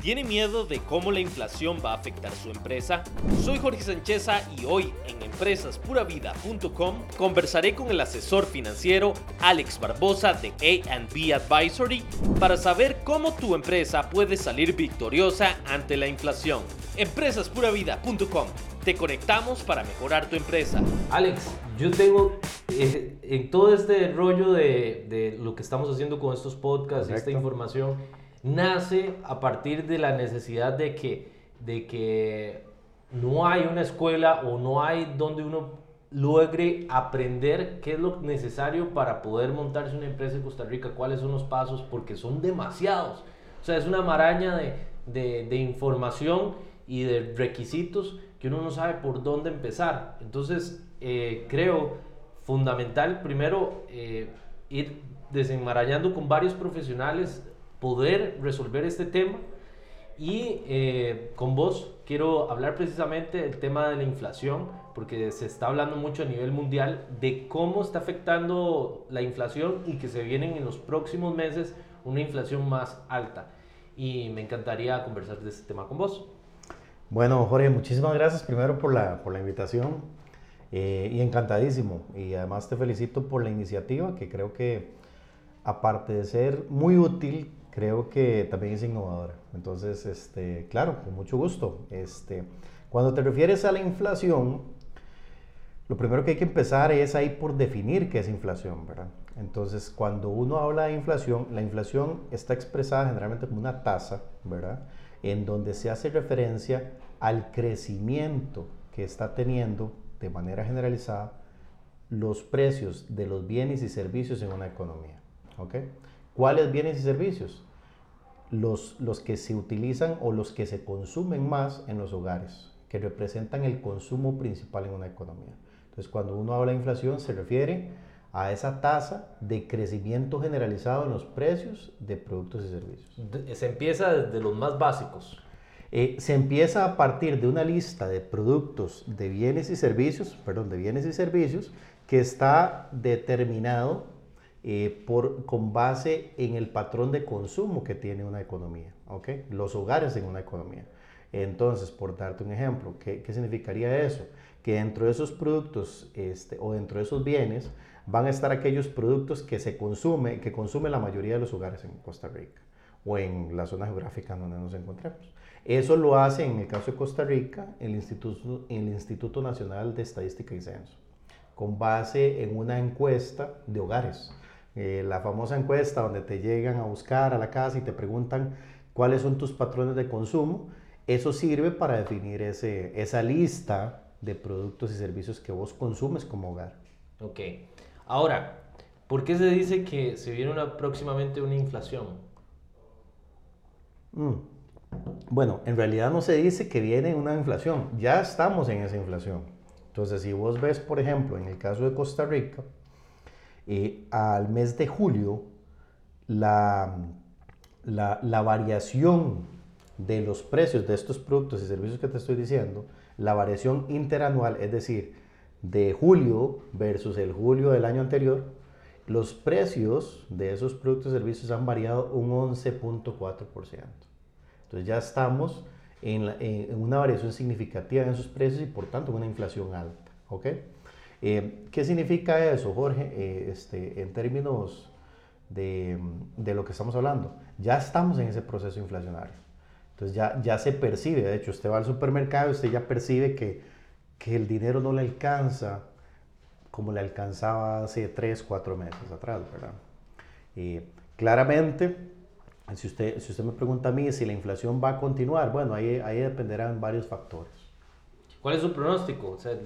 ¿Tiene miedo de cómo la inflación va a afectar su empresa? Soy Jorge Sancheza y hoy en empresaspuravida.com conversaré con el asesor financiero Alex Barbosa de A&B Advisory para saber cómo tu empresa puede salir victoriosa ante la inflación. Empresaspuravida.com Te conectamos para mejorar tu empresa. Alex, yo tengo eh, en todo este rollo de, de, lo que estamos haciendo con estos podcasts, y esta información nace a partir de la necesidad de que, de que no hay una escuela o no hay donde uno logre aprender qué es lo necesario para poder montarse una empresa en Costa Rica, cuáles son los pasos, porque son demasiados. O sea, es una maraña de, de, información y de requisitos que uno no sabe por dónde empezar. Entonces, eh, creo fundamental primero eh, ir desenmarañando con varios profesionales poder resolver este tema. Y eh, con vos quiero hablar precisamente del tema de la inflación, porque se está hablando mucho a nivel mundial de cómo está afectando la inflación y que se vienen en los próximos meses una inflación más alta. Y me encantaría conversar de este tema con vos. Bueno, Jorge, muchísimas gracias primero por la, por la invitación eh, y encantadísimo. Y además te felicito por la iniciativa que creo que aparte de ser muy útil, creo que también es innovadora. Entonces, este, claro, con mucho gusto. Este, cuando te refieres a la inflación, lo primero que hay que empezar es ahí por definir qué es inflación, ¿verdad? Entonces, cuando uno habla de inflación, la inflación está expresada generalmente como una tasa, ¿verdad? En donde se hace referencia al crecimiento que está teniendo de manera generalizada los precios de los bienes y servicios en una economía. ¿ok? ¿Cuáles bienes y servicios? Los, los que se utilizan o los que se consumen más en los hogares, que representan el consumo principal en una economía. Entonces, cuando uno habla de inflación, se refiere a esa tasa de crecimiento generalizado en los precios de productos y servicios. Se empieza desde los más básicos. Eh, se empieza a partir de una lista de productos, de bienes y servicios, perdón, de bienes y servicios, que está determinado eh, por, con base en el patrón de consumo que tiene una economía, ¿ok? Los hogares en una economía. Entonces, por darte un ejemplo, ¿qué, qué significaría eso? Que dentro de esos productos este, o dentro de esos bienes van a estar aquellos productos que se consume, que consume la mayoría de los hogares en Costa Rica o en la zona geográfica donde nos encontramos. Eso lo hace en el caso de Costa Rica el Instituto, el Instituto Nacional de Estadística y Censo, con base en una encuesta de hogares. Eh, la famosa encuesta donde te llegan a buscar a la casa y te preguntan cuáles son tus patrones de consumo, eso sirve para definir ese, esa lista de productos y servicios que vos consumes como hogar. Ok. Ahora, ¿por qué se dice que se viene una, próximamente una inflación? Mm. Bueno, en realidad no se dice que viene una inflación, ya estamos en esa inflación. Entonces, si vos ves, por ejemplo, en el caso de Costa Rica, eh, al mes de julio, la, la, variación de los precios de estos productos y servicios que te estoy diciendo, la variación interanual, es decir, de julio versus el julio del año anterior, los precios de esos productos y servicios han variado un 11.4%. Entonces ya estamos en, en, una variación significativa en esos precios y por tanto una inflación alta. ¿ok? Eh, ¿Qué significa eso, Jorge, eh, este, en términos de, de, lo que estamos hablando? Ya estamos en ese proceso inflacionario. Entonces ya, ya se percibe, de hecho, usted va al supermercado usted ya percibe que, que el dinero no le alcanza como le alcanzaba hace 3, 4 meses atrás, ¿verdad? Y claramente, si usted, si usted me pregunta a mí si la inflación va a continuar, bueno, ahí, ahí dependerán varios factores. ¿Cuál es su pronóstico? O sea,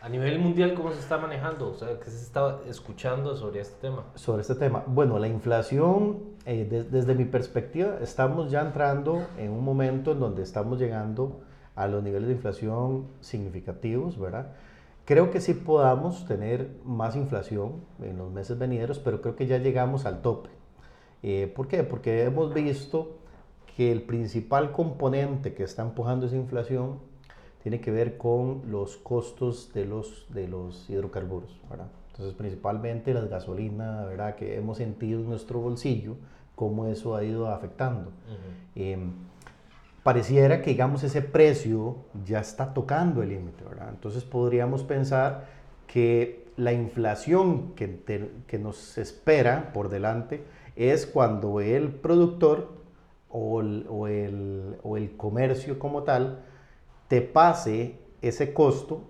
a nivel mundial, ¿cómo se está manejando? O sea, ¿qué se está escuchando sobre este tema? Sobre este tema. Bueno, la inflación, eh, desde mi perspectiva, estamos ya entrando en un momento en donde estamos llegando a los niveles de inflación significativos, ¿verdad? Creo que sí podamos tener más inflación en los meses venideros, pero creo que ya llegamos al tope. Eh, ¿Por qué? Porque hemos visto que el principal componente que está empujando esa inflación tiene que ver con los costos de los, de los hidrocarburos, ¿verdad? Entonces, principalmente la gasolina, ¿verdad? Que hemos sentido en nuestro bolsillo cómo eso ha ido afectando. Em, pareciera que, digamos, ese precio ya está tocando el límite. Entonces podríamos pensar que la inflación que, que nos espera por delante es cuando el productor o el, o el, o el comercio como tal te pase ese costo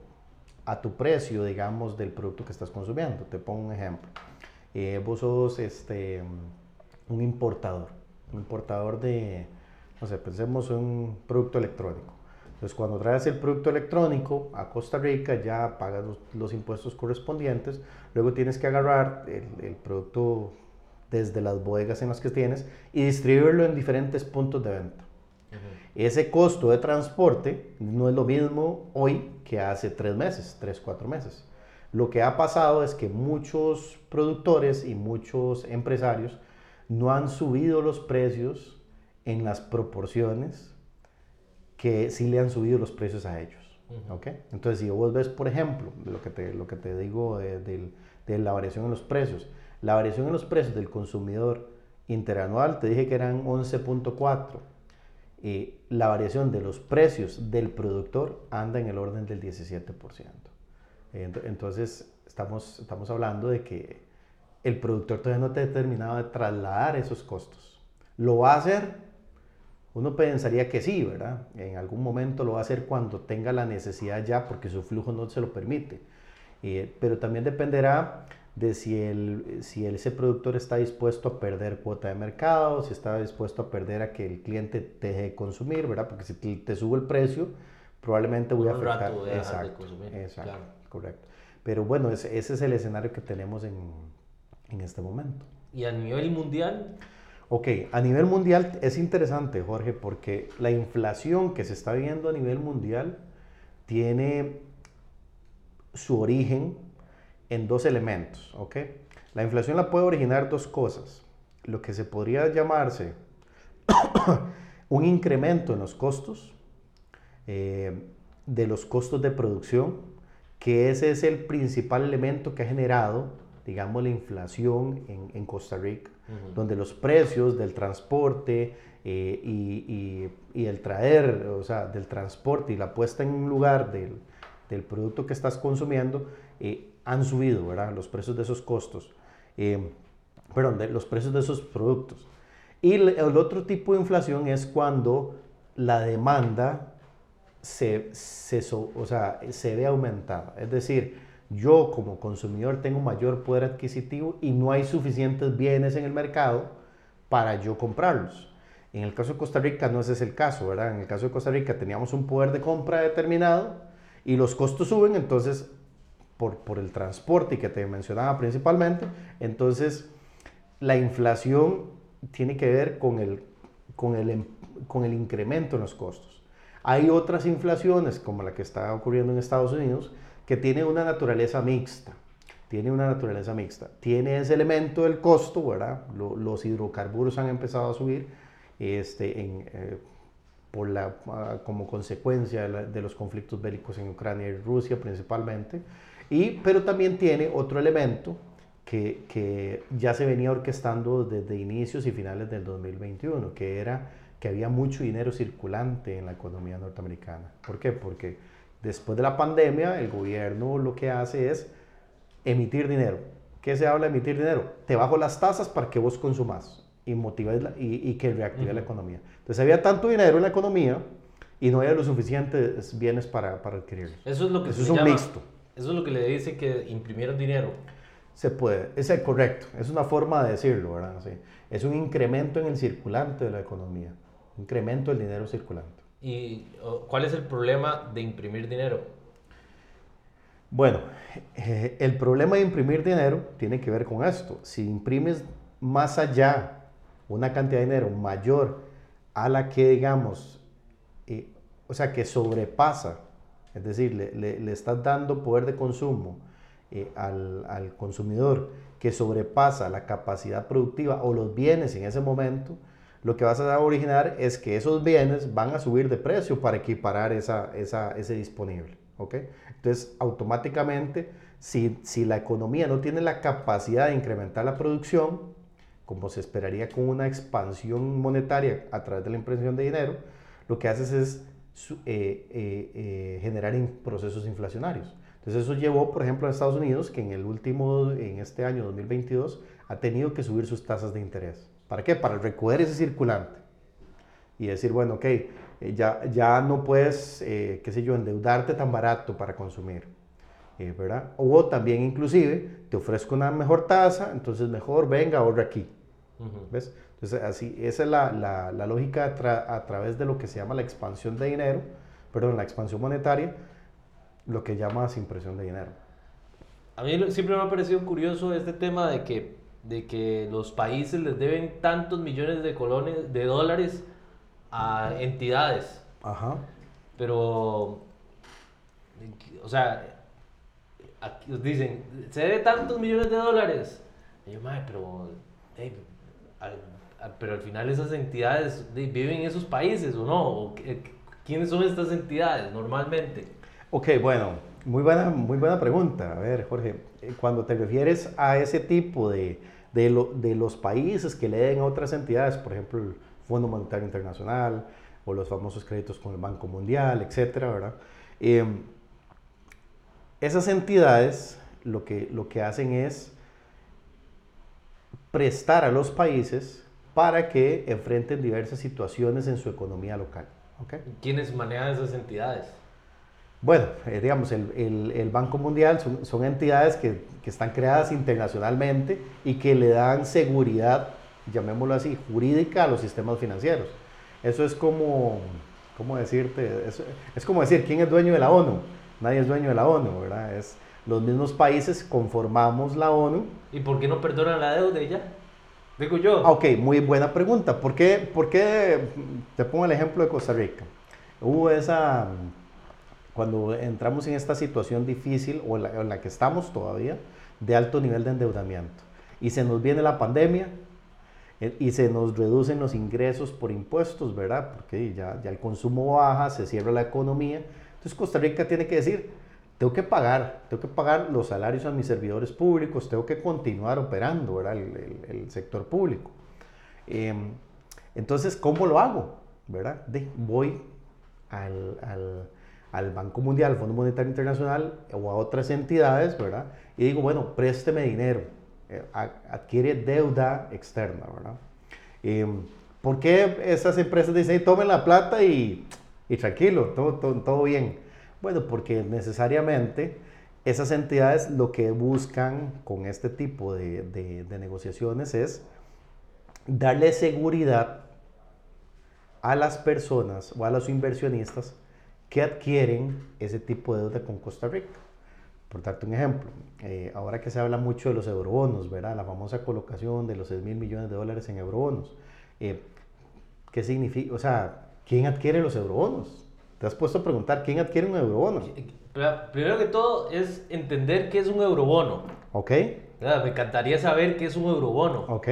a tu precio, digamos, del producto que estás consumiendo. Te pongo un ejemplo. Eh, vos sos este, un importador, un importador de, no sé, pensemos un producto electrónico. Entonces, cuando traes el producto electrónico a Costa Rica, ya pagas los, impuestos correspondientes, luego tienes que agarrar el, el, producto desde las bodegas en las que tienes y distribuirlo en diferentes puntos de venta. Ese costo de transporte no es lo mismo hoy que hace tres meses, tres, cuatro meses. Lo que ha pasado es que muchos productores y muchos empresarios no han subido los precios en las proporciones que sí le han subido los precios a ellos. Entonces, si vos ves, por ejemplo, lo que te, lo que te digo de, de la variación en los precios, la variación en los precios del consumidor interanual, te dije que eran 11.4 eh, la variación de los precios del productor anda en el orden del 17%. Entonces, estamos, estamos hablando de que el productor todavía no ha terminado de trasladar esos costos. ¿Lo va a hacer? Uno pensaría que sí, ¿verdad? En algún momento lo va a hacer cuando tenga la necesidad ya, porque su flujo no se lo permite. Eh, pero también dependerá de si, el, si ese productor está dispuesto a perder cuota de mercado, si está dispuesto a perder a que el cliente te deje de consumir, ¿verdad? Porque si te, sube el precio, probablemente voy a afectar. Rato exacto, de consumir. exacto, correcto. Pero bueno, ese, ese, es el escenario que tenemos en, en este momento. ¿Y a nivel mundial? Ok, a nivel mundial es interesante, Jorge, porque la inflación que se está viendo a nivel mundial tiene su origen en dos elementos, ¿ok? La inflación la puede originar dos cosas. Lo que se podría llamarse un incremento en los costos, eh, de los costos de producción, que ese es el principal elemento que ha generado, digamos, la inflación en, Costa Rica, donde los precios del transporte eh, y, el traer, o sea, del transporte y la puesta en un lugar del, del producto que estás consumiendo, eh, han subido, ¿verdad? Los precios de esos costos, eh, perdón, de los precios de esos productos. Y el, otro tipo de inflación es cuando la demanda se, se, o sea, se ve aumentada. Es decir, yo como consumidor tengo mayor poder adquisitivo y no hay suficientes bienes en el mercado para yo comprarlos. En el caso de Costa Rica no ese es el caso, ¿verdad? En el caso de Costa Rica teníamos un poder de compra determinado y los costos suben, entonces por, el transporte y que te mencionaba principalmente. Entonces, la inflación tiene que ver con el, con el, con el incremento en los costos. Hay otras inflaciones, como la que está ocurriendo en Estados Unidos, que tiene una naturaleza mixta. Tiene una naturaleza mixta. Tiene ese elemento del costo, ¿verdad? los hidrocarburos han empezado a subir este, en, eh, por la, ah, como consecuencia de, de, los conflictos bélicos en Ucrania y Rusia principalmente. Y, pero también tiene otro elemento que, que, ya se venía orquestando desde inicios y finales del 2021, que era que había mucho dinero circulante en la economía norteamericana. ¿Por qué? Porque después de la pandemia el gobierno lo que hace es emitir dinero. ¿Qué se habla de emitir dinero? Te bajo las tasas para que vos consumas y, motives y, y, que reactive la economía. Entonces había tanto dinero en la economía y no había los suficientes bienes para, para adquirirlos. Eso es lo que Eso es un mixto. Eso es lo que le dice que imprimieron dinero. Se puede, es correcto, es una forma de decirlo, ¿verdad? Sí. Es un incremento en el circulante de la economía, incremento del dinero circulante. ¿Y cuál es el problema de imprimir dinero? Bueno, eh, el problema de imprimir dinero tiene que ver con esto. Si imprimes más allá una cantidad de dinero mayor a la que, digamos, eh, o sea, que sobrepasa es decir, le, estás dando poder de consumo eh, al, consumidor que sobrepasa la capacidad productiva o los bienes en ese momento, lo que vas a originar es que esos bienes van a subir de precio para equiparar esa, ese disponible. Entonces, automáticamente, si, si la economía no tiene la capacidad de incrementar la producción, como se esperaría con una expansión monetaria a través de la impresión de dinero, lo que haces es eh, eh, eh, generar procesos inflacionarios. Entonces eso llevó, por ejemplo, a Estados Unidos, que en el último, en este año 2022, ha tenido que subir sus tasas de interés. ¿Para qué? Para recoger ese circulante. Y decir, bueno, ok, ya, ya no puedes, qué sé yo, endeudarte tan barato para consumir. ¿verdad? O también inclusive te ofrezco una mejor tasa, entonces mejor venga, ahorra aquí. ¿Ves? Entonces, así, esa es la, la, la lógica a, través de lo que se llama la expansión de dinero, perdón, la expansión monetaria, lo que llamas impresión de dinero. A mí siempre me ha parecido curioso este tema de que, de que los países les deben tantos millones de, colones, de dólares a entidades. Ajá. Pero, o sea, aquí dicen, se debe tantos millones de dólares. Y yo, madre, pero, pero al final esas entidades viven en esos países o no? ¿Quiénes son estas entidades normalmente? Ok, bueno, muy buena, muy buena pregunta. A ver, Jorge, eh, cuando te refieres a ese tipo de, de, lo, de los países que le den a otras entidades, por ejemplo, el Fondo Monetario Internacional o los famosos créditos con el Banco Mundial, etcétera, ¿verdad? Em, esas entidades lo que, lo que hacen es prestar a los países para que enfrenten diversas situaciones en su economía local. ¿okay? ¿Quiénes manejan esas entidades? Bueno, eh, digamos, el, el, Banco Mundial son, son entidades que, que, están creadas internacionalmente y que le dan seguridad, llamémoslo así, jurídica a los sistemas financieros. Eso es como, ¿cómo decirte? Es, es como decir, ¿quién es dueño de la ONU? Nadie es dueño de la ONU, ¿verdad? Es, los mismos países conformamos la ONU. ¿Y por qué no perdonan la deuda de ella? Digo yo. Ah, ok, muy buena pregunta. ¿Por qué, ¿Por qué, te pongo el ejemplo de Costa Rica? Hubo esa, cuando entramos en esta situación difícil, o en la, que estamos todavía, de alto nivel de endeudamiento, y se nos viene la pandemia, eh, y se nos reducen los ingresos por impuestos, ¿verdad? Porque ya, ya el consumo baja, se cierra la economía. Entonces Costa Rica tiene que decir, tengo que pagar, tengo que pagar los salarios a mis servidores públicos, tengo que continuar operando ¿verdad? El, el, sector público. Em, entonces, ¿cómo lo hago? ¿verdad? voy al, al, al, Banco Mundial, al Fondo Monetario Internacional o a otras entidades, ¿verdad? Y digo, bueno, présteme dinero, eh, adquiere deuda externa, ¿verdad? Eh, ¿Por qué esas empresas dicen, tomen la plata y, y tranquilo, todo, todo, todo bien? Bueno, porque necesariamente esas entidades lo que buscan con este tipo de, negociaciones es darle seguridad a las personas o a los inversionistas que adquieren ese tipo de deuda con Costa Rica. Por darte un ejemplo, eh, ahora que se habla mucho de los eurobonos, ¿verdad? La famosa colocación de los 6 mil millones de dólares en eurobonos. Eh, ¿Qué significa? O sea, ¿quién adquiere los eurobonos? ¿Te has puesto a preguntar quién adquiere un eurobono? Primero que todo es entender qué es un eurobono. Ok. Me encantaría saber qué es un eurobono. Ok.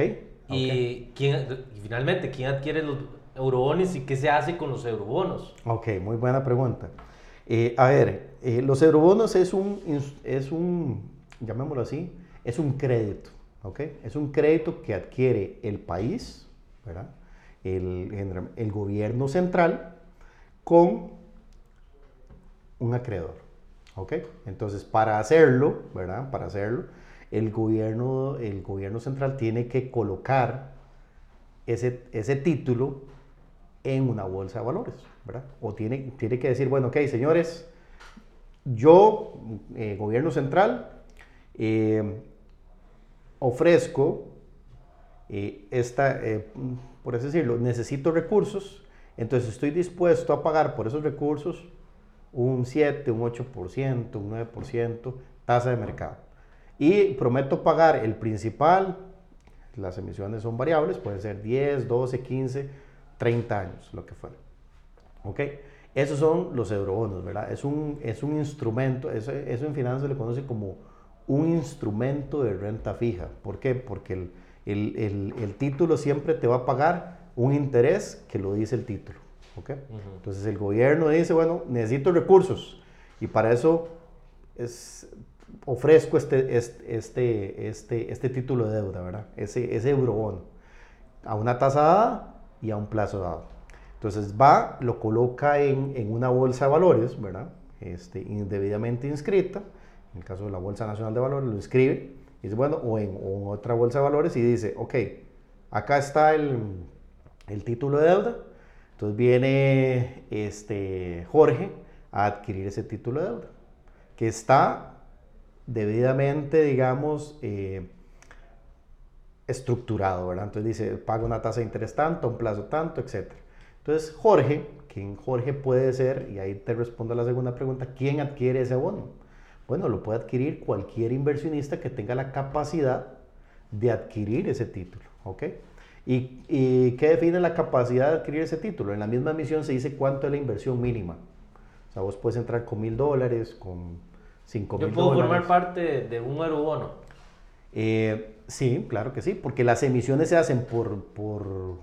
Y, quién, finalmente, ¿quién adquiere los eurobonos y qué se hace con los eurobonos? Ok, muy buena pregunta. Eh, a ver, eh, los eurobonos es un, es un, llamémoslo así, es un crédito. ¿ok? Es un crédito que adquiere el país, ¿verdad? El, el gobierno central con un acreedor. ¿Ok? Entonces, para hacerlo, ¿verdad? Para hacerlo, el gobierno, el gobierno central tiene que colocar ese, ese título en una bolsa de valores, ¿verdad? O tiene, tiene que decir, bueno, ok, señores, yo, eh, gobierno central, eh, ofrezco eh, esta, por así decirlo, necesito recursos entonces estoy dispuesto a pagar por esos recursos un 7, un 8%, un 9% tasa de mercado. Y prometo pagar el principal, las emisiones son variables, pueden ser 10, 12, 15, 30 años, lo que fuera. ¿Ok? Esos son los eurobonos, ¿verdad? Es un, es un instrumento, eso, eso en finanzas le conoce como un instrumento de renta fija. ¿Por qué? Porque el título siempre te va a pagar un interés que lo dice el título. ¿Okay? Entonces el gobierno dice, bueno, necesito recursos y para eso es, ofrezco este, este, este, este, título de deuda, ¿verdad? Ese, ese eurobono, a una tasa dada y a un plazo dado. Entonces va, lo coloca en, en una bolsa de valores, ¿verdad? Este, indebidamente inscrita, en el caso de la Bolsa Nacional de Valores, lo inscribe, y dice, bueno, o en, otra bolsa de valores y dice, ok, acá está el, el título de deuda, entonces viene este, Jorge a adquirir ese título de deuda, que está debidamente, digamos, eh, estructurado, ¿verdad? Entonces dice, paga una tasa de interés tanto, un plazo tanto, etc. Entonces Jorge, quien Jorge puede ser, y ahí te respondo a la segunda pregunta, ¿quién adquiere ese bono? Bueno, lo puede adquirir cualquier inversionista que tenga la capacidad de adquirir ese título, ¿ok? ¿Y, ¿Y, qué define la capacidad de adquirir ese título? En la misma emisión se dice cuánto es la inversión mínima. O sea, vos puedes entrar con mil dólares, con cinco mil dólares. ¿Yo puedo formar parte de un eurobono? Eh, sí, claro que sí, porque las emisiones se hacen por, por,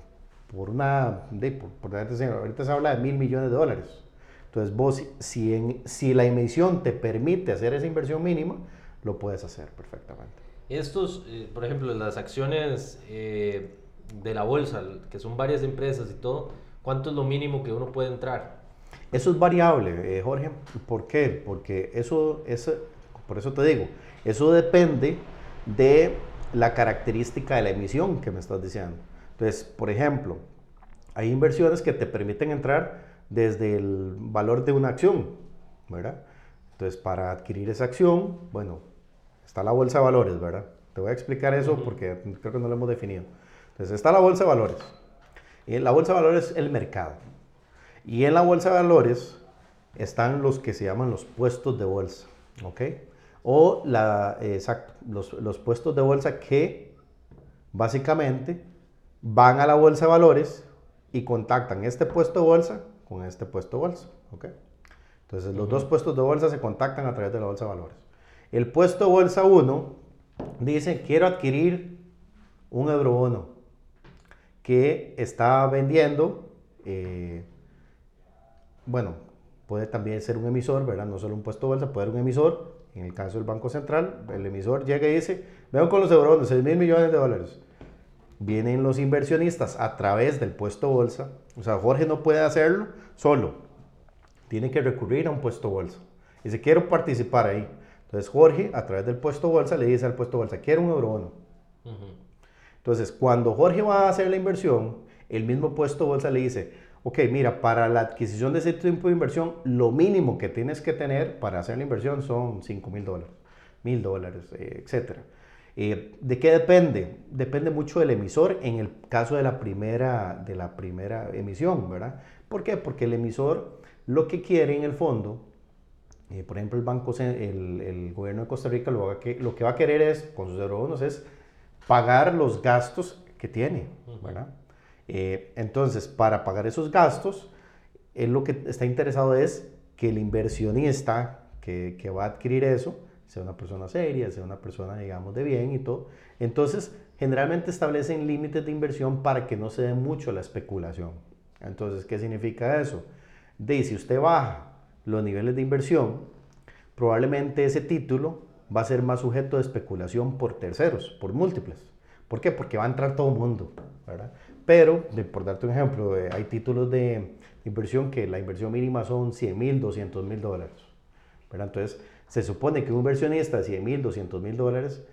por una... De, por, ahorita se habla de mil millones de dólares. Entonces vos, si, en, si la emisión te permite hacer esa inversión mínima, lo puedes hacer perfectamente. Estos, eh, por ejemplo, las acciones... Eh, de la bolsa, que son varias empresas y todo, ¿cuánto es lo mínimo que uno puede entrar? Eso es variable, eh, Jorge. ¿Por qué? Porque eso, es, por eso te digo, eso depende de la característica de la emisión que me estás diciendo. Entonces, por ejemplo, hay inversiones que te permiten entrar desde el valor de una acción, ¿verdad? Entonces, para adquirir esa acción, bueno, está la bolsa de valores, ¿verdad? Te voy a explicar eso porque creo que no lo hemos definido. Entonces está la bolsa de valores. Y la bolsa de valores es el mercado. Y en la bolsa de valores están los que se llaman los puestos de bolsa. ¿Ok? O la, exacto, los, los puestos de bolsa que básicamente van a la bolsa de valores y contactan este puesto de bolsa con este puesto de bolsa. ¿ok? Entonces los dos puestos de bolsa se contactan a través de la bolsa de valores. El puesto de bolsa 1 dice, quiero adquirir un eurobono que está vendiendo, eh, bueno, puede también ser un emisor, ¿verdad? No solo un puesto bolsa, puede ser un emisor. En el caso del Banco Central, el emisor llega y dice, veo con los eurobonos, 6 mil millones de dólares. Vienen los inversionistas a través del puesto bolsa. O sea, Jorge no puede hacerlo solo. Tiene que recurrir a un puesto bolsa. Dice, quiero participar ahí. Entonces Jorge, a través del puesto bolsa, le dice al puesto bolsa, quiero un eurobono. Entonces, cuando Jorge va a hacer la inversión, el mismo puesto bolsa le dice, ok, mira, para la adquisición de ese tipo de inversión, lo mínimo que tienes que tener para hacer la inversión son 5 mil dólares, mil dólares, eh, etc. Eh, ¿De qué depende? Depende mucho del emisor en el caso de la primera, de la primera emisión, ¿verdad? ¿Por qué? Porque el emisor lo que quiere en el fondo, eh, por ejemplo, el banco, el, el, gobierno de Costa Rica lo, que, lo que va a querer es, con sus eurobonos, es pagar los gastos que tiene, ¿verdad? Eh, entonces, para pagar esos gastos, él lo que está interesado es que el inversionista que, que, va a adquirir eso sea una persona seria, sea una persona, digamos, de bien y todo. Entonces, generalmente establecen límites de inversión para que no se dé mucho la especulación. Entonces, ¿qué significa eso? De si usted baja los niveles de inversión, probablemente ese título va a ser más sujeto de especulación por terceros, por múltiples. ¿Por qué? Porque va a entrar todo el mundo, ¿verdad? Pero, por darte un ejemplo, eh, hay títulos de inversión que la inversión mínima son 100 mil, 200 mil dólares, ¿verdad? Entonces, se supone que un inversionista de 100 mil, 200 mil dólares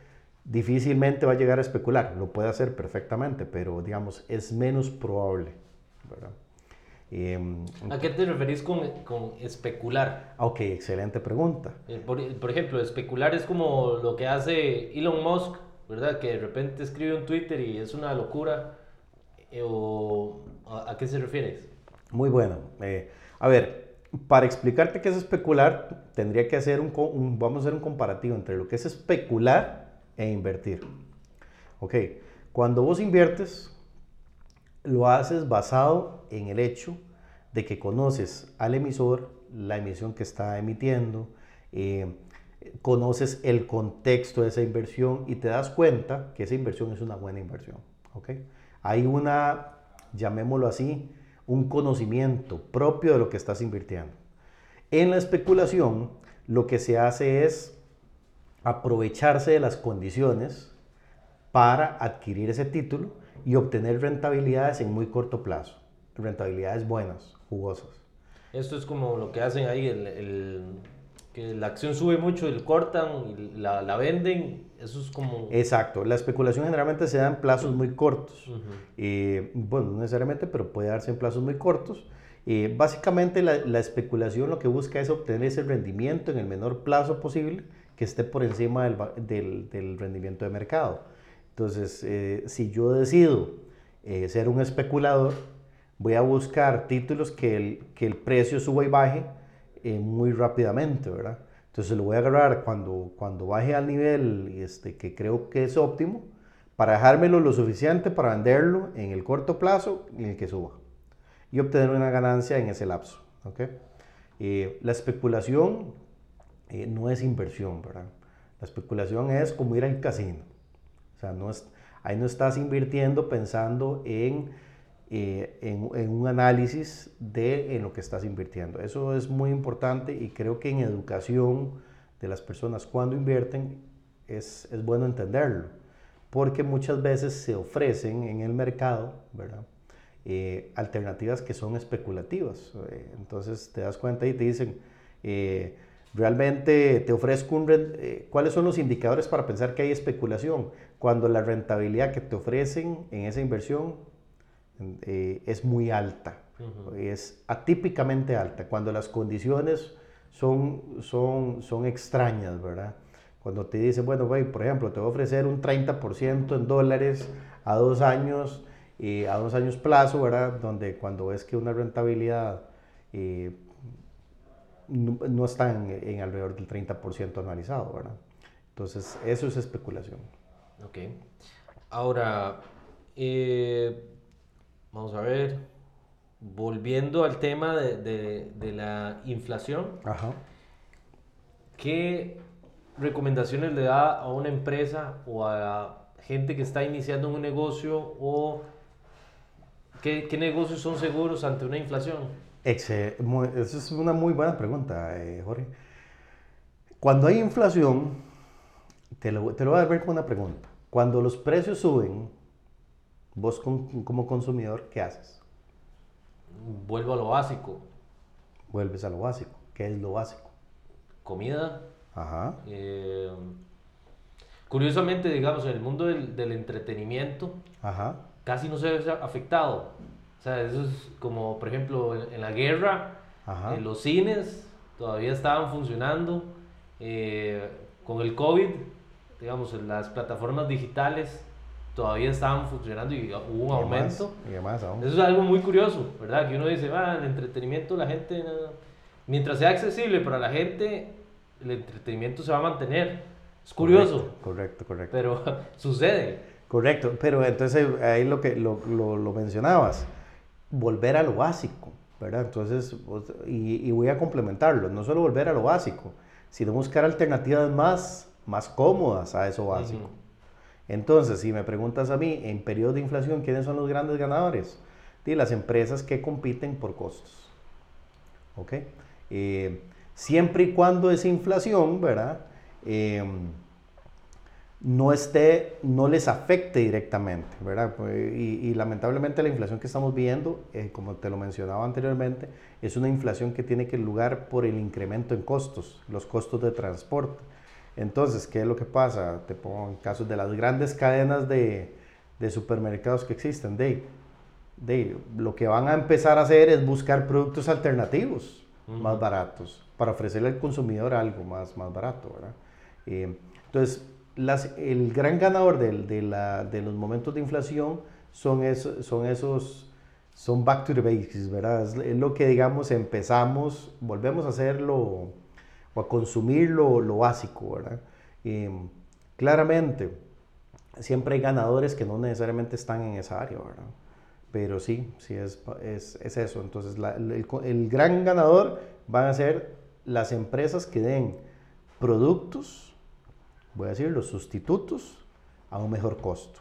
difícilmente va a llegar a especular. Lo puede hacer perfectamente, pero, digamos, es menos probable, ¿verdad? Em, ¿A qué te referís con, con, especular? Ok, excelente pregunta. Eh, por, por, ejemplo, especular es como lo que hace Elon Musk, ¿verdad? Que de repente escribe un Twitter y es una locura. Eh, o, ¿a, qué se refiere? Muy bueno. Eh, a ver, para explicarte qué es especular, tendría que hacer un, un, vamos a hacer un comparativo entre lo que es especular e invertir. Ok, cuando vos inviertes, lo haces basado en el hecho de que conoces al emisor, la emisión que está emitiendo, eh, conoces el contexto de esa inversión y te das cuenta que esa inversión es una buena inversión. ¿okay? Hay una, llamémoslo así, un conocimiento propio de lo que estás invirtiendo. En la especulación, lo que se hace es aprovecharse de las condiciones para adquirir ese título y obtener rentabilidades en muy corto plazo. Rentabilidades buenas, jugosas. Esto es como lo que hacen ahí, el, que la acción sube mucho, el cortan y la, la, venden. Eso es como... Exacto. La especulación generalmente se da en plazos muy cortos. bueno, no necesariamente, pero puede darse en plazos muy cortos. básicamente la, la, especulación lo que busca es obtener ese rendimiento en el menor plazo posible que esté por encima del, del, del rendimiento de mercado. Entonces, eh, si yo decido eh, ser un especulador, voy a buscar títulos que el, que el precio suba y baje eh, muy rápidamente, ¿verdad? Entonces lo voy a agarrar cuando, cuando baje al nivel este, que creo que es óptimo para dejármelo lo suficiente para venderlo en el corto plazo en el que suba y obtener una ganancia en ese lapso. ¿okay? la especulación no es inversión, ¿verdad? La especulación es como ir al casino. Sea, no es, ahí no estás invirtiendo pensando en, eh, en, un análisis de en lo que estás invirtiendo. Eso es muy importante y creo que en educación de las personas cuando invierten es, es bueno entenderlo, porque muchas veces se ofrecen en el mercado. Eh, alternativas que son especulativas. Eh, entonces te das cuenta y te dicen, realmente te ofrezco un... ¿Cuáles son los indicadores para pensar que hay especulación? cuando la rentabilidad que te ofrecen en esa inversión eh, es muy alta, es atípicamente alta, cuando las condiciones son, son, son extrañas, ¿verdad? Cuando te dicen, bueno, por ejemplo, te voy a ofrecer un 30% en dólares a dos años, y a dos años plazo, ¿verdad? Donde cuando ves que una rentabilidad no, está en, en, alrededor del 30% anualizado, ¿verdad? Entonces, eso es especulación. Ok. Ahora, eh, vamos a ver, volviendo al tema de, la inflación, ¿qué recomendaciones le da a una empresa o a gente que está iniciando un negocio o qué, negocios son seguros ante una inflación? Esa es una muy buena pregunta, eh, Jorge. Cuando hay inflación, te lo, te lo voy a ver con una pregunta. Cuando los precios suben, vos como consumidor, ¿qué haces? Vuelvo a lo básico. Vuelves a lo básico. ¿Qué es lo básico? Comida. Ajá. Eh, curiosamente, digamos, en el mundo del, entretenimiento, casi no se ve afectado. O sea, eso es como, por ejemplo, en, la guerra, en los cines todavía estaban funcionando. Eh, con el COVID digamos, las plataformas digitales todavía estaban funcionando y hubo un aumento. Eso es algo muy curioso, ¿verdad? Que uno dice, va, el entretenimiento, la gente, mientras sea accesible para la gente, el entretenimiento se va a mantener. Es curioso. Correcto, correcto. Pero sucede. Correcto, pero entonces ahí lo que lo, lo, lo mencionabas, volver a lo básico, ¿verdad? Entonces, y, y voy a complementarlo, no solo volver a lo básico, sino buscar alternativas más más cómodas a eso básico. Entonces, si me preguntas a mí, en periodo de inflación, ¿quiénes son los grandes ganadores? de las empresas que compiten por costos. ¿Ok? Eh, siempre y cuando esa inflación, ¿verdad? Em, no esté, no les afecte directamente, ¿verdad? Pues, y, lamentablemente la inflación que estamos viendo, eh, como te lo mencionaba anteriormente, es una inflación que tiene que lugar por el incremento en costos, los costos de transporte. Entonces, ¿qué es lo que pasa? Te pongo en casos de las grandes cadenas de, supermercados que existen. De, de, lo que van a empezar a hacer es buscar productos alternativos más baratos para ofrecerle al consumidor algo más, más barato. ¿verdad? Eh, entonces, las, el gran ganador de, de, la, de, los momentos de inflación son, esos, son esos, son back to the basics, ¿verdad? Es lo que, digamos, empezamos, volvemos a hacerlo o a consumir lo, lo básico, ¿verdad? claramente, siempre hay ganadores que no necesariamente están en esa área, ¿verdad? Pero sí, sí es, es, es eso. Entonces, el, el, gran ganador van a ser las empresas que den productos, voy a decir, los sustitutos a un mejor costo.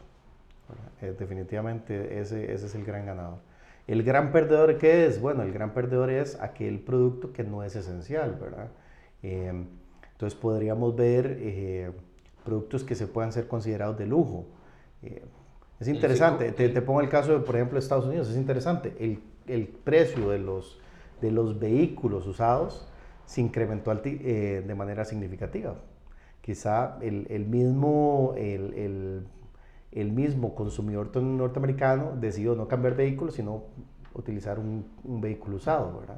Eh, definitivamente ese, ese es el gran ganador. El gran perdedor, ¿qué es? Bueno, el gran perdedor es aquel producto que no es esencial, ¿verdad? Em, Entonces podríamos ver eh, productos que se puedan ser considerados de lujo. Eh, es interesante, te, te, pongo el caso de, por ejemplo, Estados Unidos, es interesante, el, el precio de los, de los vehículos usados se incrementó eh, de manera significativa. Quizá el, el mismo, el, el, el, mismo consumidor norteamericano decidió no cambiar vehículos, sino utilizar un, un vehículo usado, ¿verdad?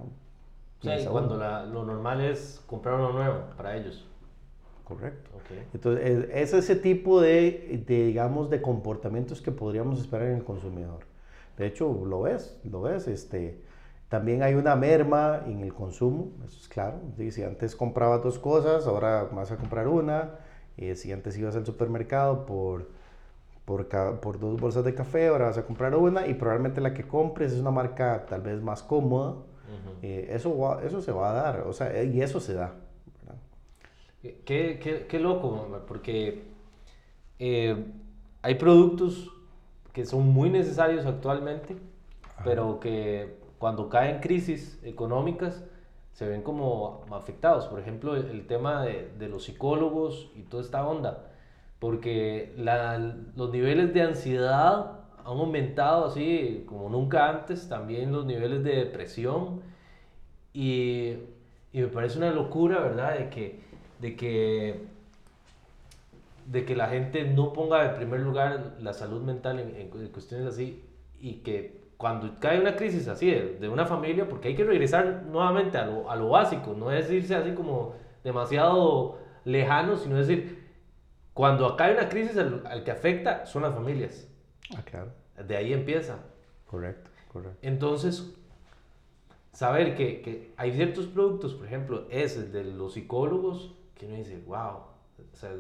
Sí, cuando lo normal es comprar uno nuevo para ellos. Correcto. Entonces, es, ese tipo de, de, digamos, de comportamientos que podríamos esperar en el consumidor. De hecho, lo ves, lo ves, este, también hay una merma en el consumo, eso es claro. Si antes comprabas dos cosas, ahora vas a comprar una. Eh, si antes ibas al supermercado por, por, por, dos bolsas de café, ahora vas a comprar una y probablemente la que compres es una marca tal vez más cómoda. Eh, eso, eso se va a dar, o sea, y eso se da. Qué, qué, qué, loco, porque eh, hay productos que son muy necesarios actualmente, pero que cuando caen crisis económicas se ven como afectados. Por ejemplo, el, tema de, de, los psicólogos y toda esta onda, porque la, los niveles de ansiedad han aumentado así como nunca antes, también los niveles de depresión, y, y me parece una locura, ¿verdad? De que de que, de que la gente no ponga en primer lugar la salud mental en, cuestiones así y que cuando cae una crisis así de, una familia, porque hay que regresar nuevamente a lo, a lo básico, no es irse así como demasiado lejano, sino decir, cuando cae una crisis al, que afecta son las familias. Ah, claro. De ahí empieza. Correcto, correcto. Entonces, saber que, que, hay ciertos productos, por ejemplo, es el de los psicólogos, que uno dice, wow, o sea,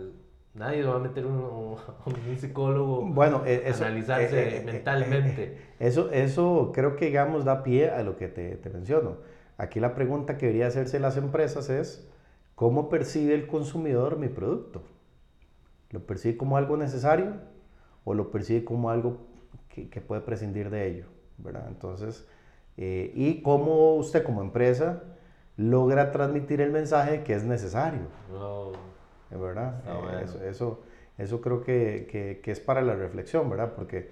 nadie va a meter un, un psicólogo bueno, e, eso, analizarse eh, eh, eh, mentalmente. eso, eso creo que, digamos, da pie a lo que te, te menciono. Aquí la pregunta que debería hacerse las empresas es, ¿cómo percibe el consumidor mi producto? ¿Lo percibe como algo necesario o lo percibe como algo que, que puede prescindir de ello? ¿verdad? Entonces, y cómo usted como empresa logra transmitir el mensaje que es necesario. ¿Es ¿Verdad? Ah, eh, eso, eso, creo que, que, es para la reflexión, ¿verdad? Porque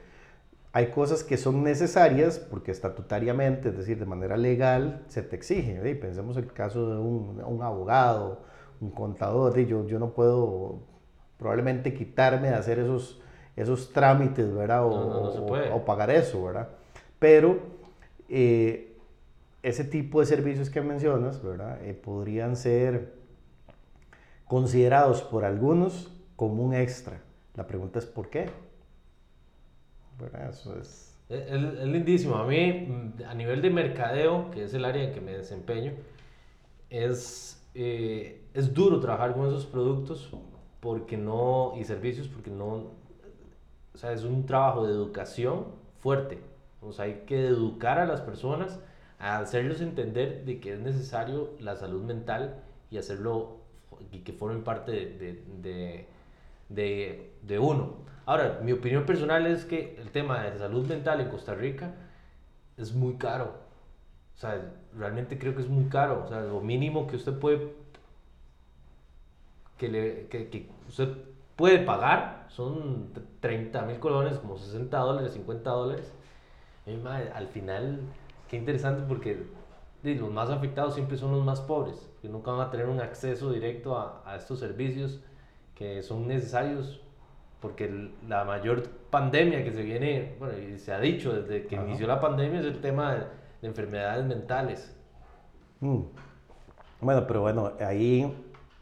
hay cosas que son necesarias porque estatutariamente, es decir, de manera legal, se te exige. ¿sí? Pensemos el caso de un, un abogado, un contador. Yo, yo no puedo probablemente quitarme de hacer esos, esos trámites, ¿verdad? O, o pagar eso, ¿verdad? Pero... Eh, ese tipo de servicios que mencionas, ¿verdad? Eh, podrían ser considerados por algunos como un extra. La pregunta es ¿por qué? Eso es... Es, lindísimo. A mí, mm, a nivel de mercadeo, que es el área en que me desempeño, es, eh, es duro trabajar con esos productos porque no, y servicios porque no, o sea, es un trabajo de educación fuerte. O sea, hay que educar a las personas a hacerlos entender de que es necesario la salud mental y hacerlo y que formen parte de, de, de, uno. Ahora, mi opinión personal es que el tema de salud mental en Costa Rica es muy caro. O sea, realmente creo que es muy caro. O sea, lo mínimo que usted puede que, le, que, que usted puede pagar son 30 mil colones, como 60 dólares, 50 dólares. al final qué interesante porque los más afectados siempre son los más pobres, que nunca van a tener un acceso directo a, a estos servicios que son necesarios porque la mayor pandemia que se viene, bueno, y se ha dicho desde que inició la pandemia es el tema de, enfermedades mentales. Mm. Bueno, pero bueno, ahí,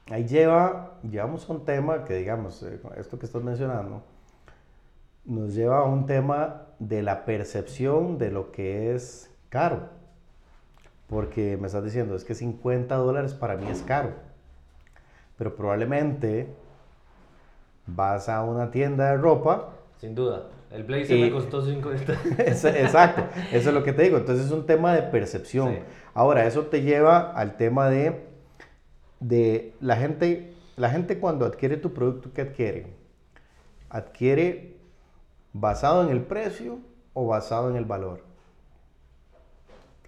ahí lleva, llevamos un tema que digamos, eh, esto que estás mencionando, nos lleva a un tema de la percepción de lo que es caro. Porque me estás diciendo, es que 50 dólares para mí es caro. Pero probablemente vas a una tienda de ropa. Sin duda. El blazer me costó 50. Exacto, eso es lo que te digo. Entonces es un tema de percepción. Ahora, eso te lleva al tema de, de la gente. La gente cuando adquiere tu producto, ¿qué adquiere? ¿Adquiere basado en el precio o basado en el valor?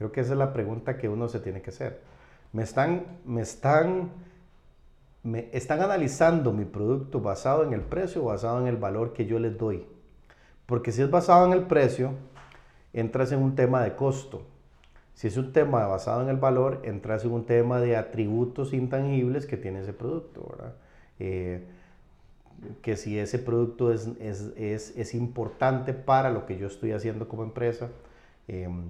Creo que esa es la pregunta que uno se tiene que hacer. Me están, me están me están analizando mi producto basado en el precio o basado en el valor que yo les doy. Porque si es basado en el precio, entras en un tema de costo. Si es un tema basado en el valor, entras en un tema de atributos intangibles que tiene ese producto, ¿verdad? Eh, que si ese producto es, es, es, es, importante para lo que yo estoy haciendo como empresa, em,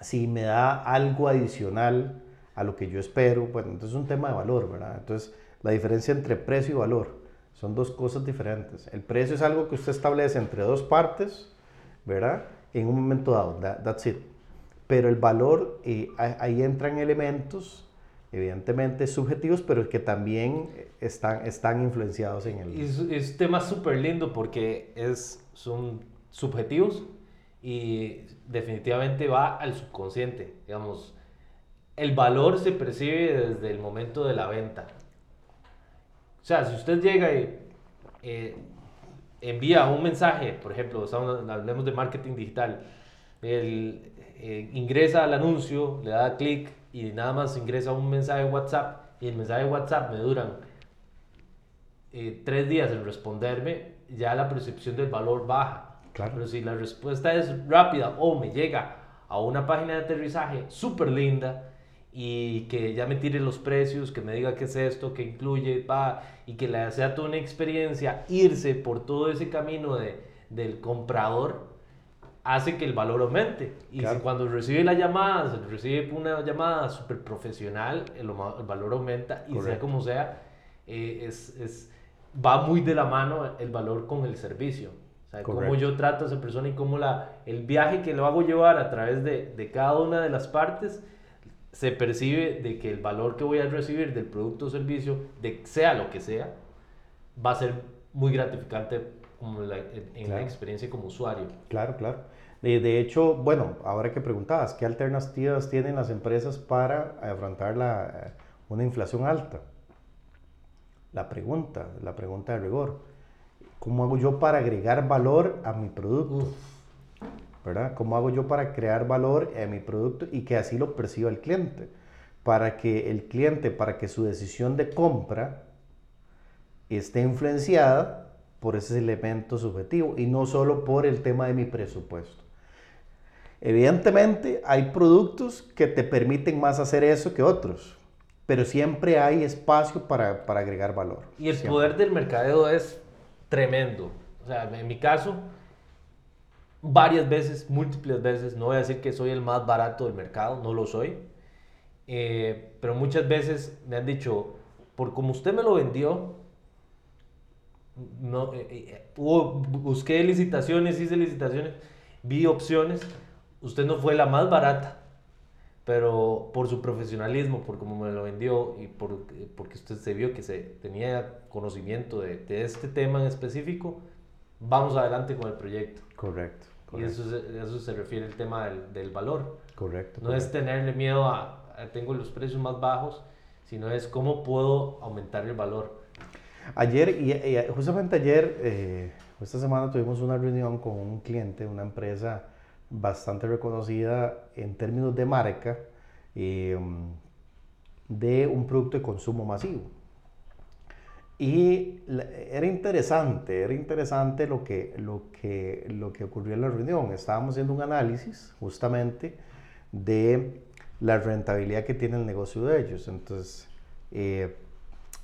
si me da algo adicional a lo que yo espero, bueno, entonces es un tema de valor, ¿verdad? Entonces, la diferencia entre precio y valor son dos cosas diferentes. El precio es algo que usted establece entre dos partes, ¿verdad? En un momento dado, that's it. Pero el valor, eh, ahí entran elementos evidentemente subjetivos, pero que también están, están influenciados en el... Es, un tema súper lindo porque es, son subjetivos y definitivamente va al subconsciente. Digamos, el valor se percibe desde el momento de la venta. O sea, si usted llega y eh, envía un mensaje, por ejemplo, estamos, hablemos de marketing digital, el, eh, ingresa al anuncio, le da clic y nada más ingresa un mensaje de WhatsApp y el mensaje de WhatsApp me duran eh, tres días en responderme, ya la percepción del valor baja. Claro. Pero si la respuesta es rápida o me llega a una página de aterrizaje súper linda y que ya me tire los precios, que me diga qué es esto, qué incluye, va, y que le sea toda una experiencia, irse por todo ese camino de, del comprador, hace que el valor aumente. Y si cuando recibe la llamada, recibe una llamada súper profesional, el, valor aumenta y sea como sea, eh, es, es, va muy de la mano el valor con el servicio. O sea, cómo yo trato a esa persona y cómo la, el viaje que lo hago llevar a través de, de cada una de las partes se percibe de que el valor que voy a recibir del producto o servicio, de sea lo que sea, va a ser muy gratificante como en la experiencia como usuario. Claro, claro. De, hecho, bueno, ahora que preguntabas, ¿qué alternativas tienen las empresas para afrontar la, eh, una inflación alta? La pregunta, la pregunta de rigor. ¿Cómo hago yo para agregar valor a mi producto? ¿Verdad? ¿Cómo hago yo para crear valor a mi producto y que así lo perciba el cliente? Para que el cliente, para que su decisión de compra esté influenciada por ese elemento subjetivo y no solo por el tema de mi presupuesto. Evidentemente hay productos que te permiten más hacer eso que otros, pero siempre hay espacio para, para agregar valor. Y el poder del mercadeo es tremendo. O sea, en mi caso, varias veces, múltiples veces, no voy a decir que soy el más barato del mercado, no lo soy, eh, pero muchas veces me han dicho, por como usted me lo vendió, no, eh, eh, busqué licitaciones, hice licitaciones, vi opciones usted no fue la más barata, pero por su profesionalismo, por cómo me lo vendió y por, porque usted se vio que se tenía conocimiento de, de este tema en específico, vamos adelante con el proyecto. Correcto. Y eso, eso se refiere al tema del, del valor. Correcto. No es tenerle miedo a, tengo los precios más bajos, sino es cómo puedo aumentar el valor. Ayer, y, justamente ayer, eh, esta semana tuvimos una reunión con un cliente, una empresa bastante reconocida en términos de marca em, de un producto de consumo masivo. Y era interesante, era interesante lo que, lo, que, lo que ocurrió en la reunión. Estábamos haciendo un análisis justamente de la rentabilidad que tiene el negocio de ellos. Entonces, eh,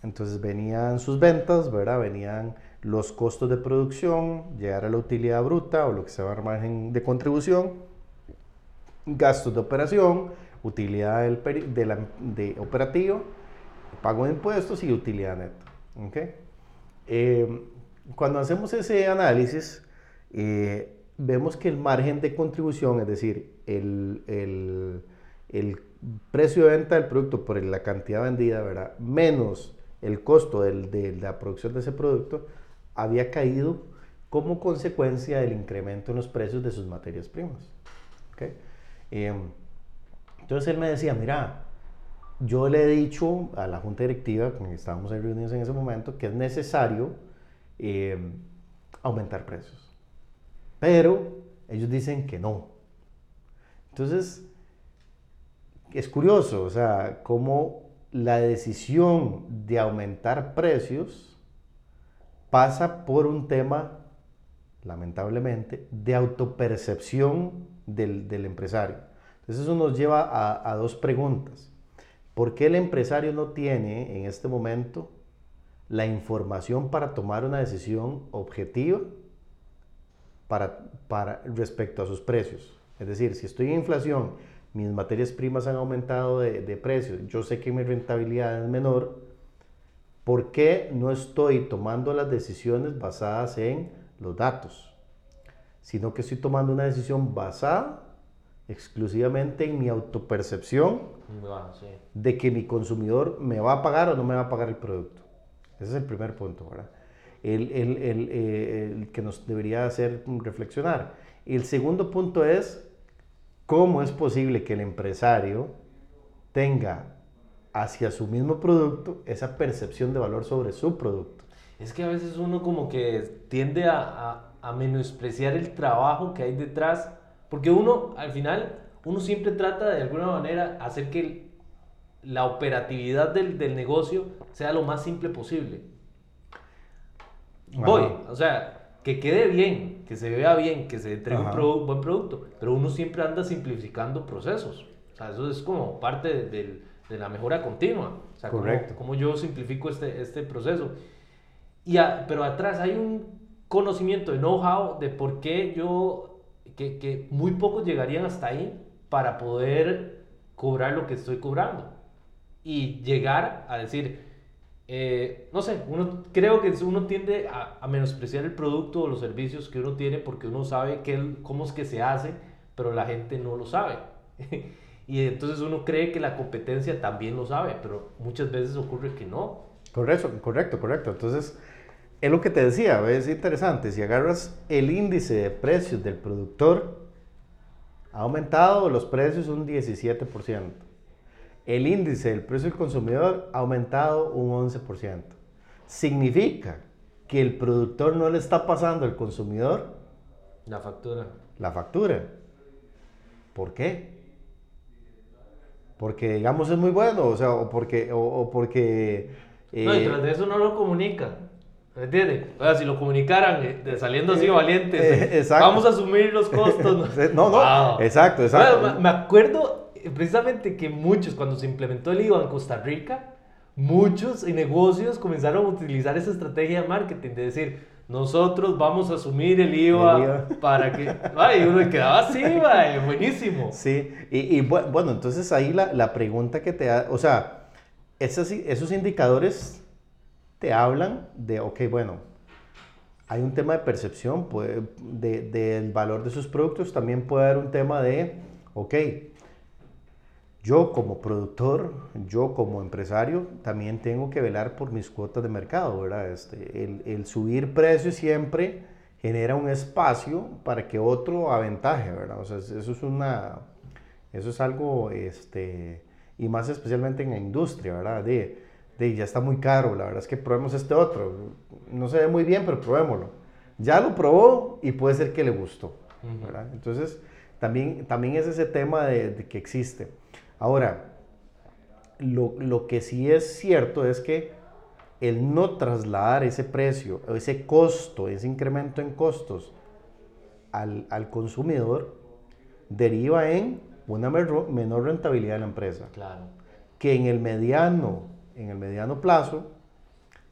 entonces venían sus ventas, ¿verdad? Venían los costos de producción, llegar a la utilidad bruta o lo que se llama margen de contribución, gastos de operación, utilidad del de, de operativo, pago de impuestos y utilidad neta. Eh, cuando hacemos ese análisis, eh, vemos que el margen de contribución, es decir, el, el, el, precio de venta del producto por la cantidad vendida, menos el costo del, de la producción de ese producto, había caído como consecuencia del incremento en los precios de sus materias primas. Em, entonces él me decía, mira, yo le he dicho a la junta directiva, que estábamos en reuniones en ese momento, que es necesario em, aumentar precios. Pero ellos dicen que no. Entonces, es curioso, o sea, cómo la decisión de aumentar precios pasa por un tema, lamentablemente, de autopercepción del, del empresario. Entonces eso nos lleva a, a dos preguntas. ¿Por qué el empresario no tiene en este momento la información para tomar una decisión objetiva para, para, respecto a sus precios? Es decir, si estoy en inflación, mis materias primas han aumentado de, de precio, yo sé que mi rentabilidad es menor, ¿por qué no estoy tomando las decisiones basadas en los datos? Sino que estoy tomando una decisión basada exclusivamente en mi autopercepción de que mi consumidor me va a pagar o no me va a pagar el producto. Ese es el primer punto, ¿verdad? El, el, el, eh, el, que nos debería hacer reflexionar. El segundo punto es cómo es posible que el empresario tenga hacia su mismo producto esa percepción de valor sobre su producto. Es que a veces uno como que tiende a, a, a menospreciar el trabajo que hay detrás, porque uno al final, uno siempre trata de alguna manera hacer que la operatividad del, del negocio sea lo más simple posible. Voy, o sea, que quede bien, que se vea bien, que se entregue un produ buen producto, pero uno siempre anda simplificando procesos. O sea, eso es como parte de, de, la mejora continua. O sea, Correcto. Como, yo simplifico este, este proceso. Y a, pero atrás hay un conocimiento de know-how de por qué yo, que, que muy pocos llegarían hasta ahí para poder cobrar lo que estoy cobrando y llegar a decir, eh, no sé, uno, creo que uno tiende a, a, menospreciar el producto o los servicios que uno tiene porque uno sabe que, cómo es que se hace, pero la gente no lo sabe. y entonces uno cree que la competencia también lo sabe, pero muchas veces ocurre que no. Correcto, correcto, correcto. Entonces, es lo que te decía, es interesante, si agarras el índice de precios del productor, ha aumentado los precios un 17% el índice del precio del consumidor ha aumentado un 11%. Significa que el productor no le está pasando al consumidor la factura. La factura. ¿Por qué? Porque digamos es muy bueno, o sea, o porque... O, o porque eh... No, y tras de eso no lo comunica. ¿Me entiendes? O sea, si lo comunicaran eh, saliendo así valientes, eh, vamos a asumir los costos. no, no, wow. exacto, exacto. Bueno, me acuerdo precisamente que muchos, cuando se implementó el IVA en Costa Rica, muchos negocios comenzaron a utilizar esa estrategia de marketing, de decir, nosotros vamos a asumir el IVA, el IVA. para que... Ay, uno quedaba así, buenísimo. Sí, y, y, bueno, entonces ahí la, la pregunta que te da, o sea, esos, esos indicadores te hablan de, ok, bueno, hay un tema de percepción puede, de, del valor de sus productos, también puede haber un tema de, ok, yo como productor, yo como empresario, también tengo que velar por mis cuotas de mercado, ¿verdad? Este, el, el, subir precios siempre genera un espacio para que otro aventaje, ¿verdad? O sea, eso es una, eso es algo, este, y más especialmente en la industria, ¿verdad? De, de ya está muy caro, la verdad es que probemos este otro, no se ve muy bien, pero probémoslo. Ya lo probó y puede ser que le gustó, ¿verdad? Entonces, también, también es ese tema de, de que existe. Ahora, lo, lo, que sí es cierto es que el no trasladar ese precio, ese costo, ese incremento en costos al, al consumidor, deriva en una menor rentabilidad de la empresa. Claro. Que en el mediano, en el mediano plazo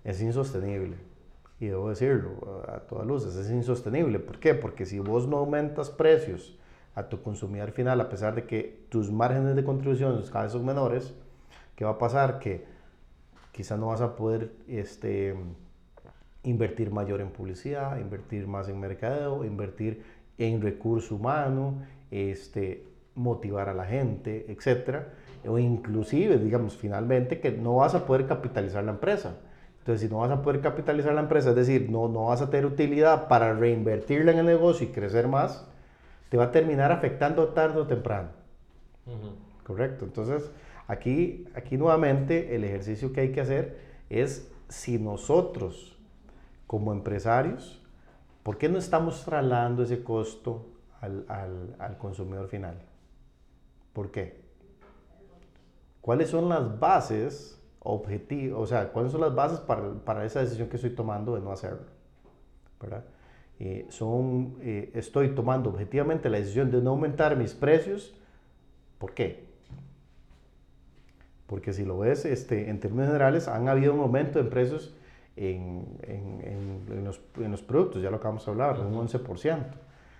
es insostenible. Y debo decirlo a todas luces, es insostenible. ¿Por qué? Porque si vos no aumentas precios a tu consumidor final, a pesar de que tus márgenes de contribución cada vez son menores, ¿qué va a pasar? Que quizás no vas a poder este, invertir mayor en publicidad, invertir más en mercadeo, invertir en recurso humano, este, motivar a la gente, etc. O inclusive, digamos, finalmente que no vas a poder capitalizar la empresa. Entonces, si no vas a poder capitalizar la empresa, es decir, no, no vas a tener utilidad para reinvertirla en el negocio y crecer más, te va a terminar afectando tarde o temprano. Uh -huh. Correcto. Entonces, aquí, aquí nuevamente el ejercicio que hay que hacer es si nosotros como empresarios, ¿por qué no estamos trasladando ese costo al, al, al consumidor final? ¿Por qué? cuáles son las bases objetivos, o sea, cuáles son las bases para, para, esa decisión que estoy tomando de no hacerlo, ¿verdad? Eh, son, eh, estoy tomando objetivamente la decisión de no aumentar mis precios, ¿por qué? Porque si lo ves, este, en términos generales, han habido un aumento en precios en, en, en, los, en, los, productos, ya lo acabamos de hablar, un 11%.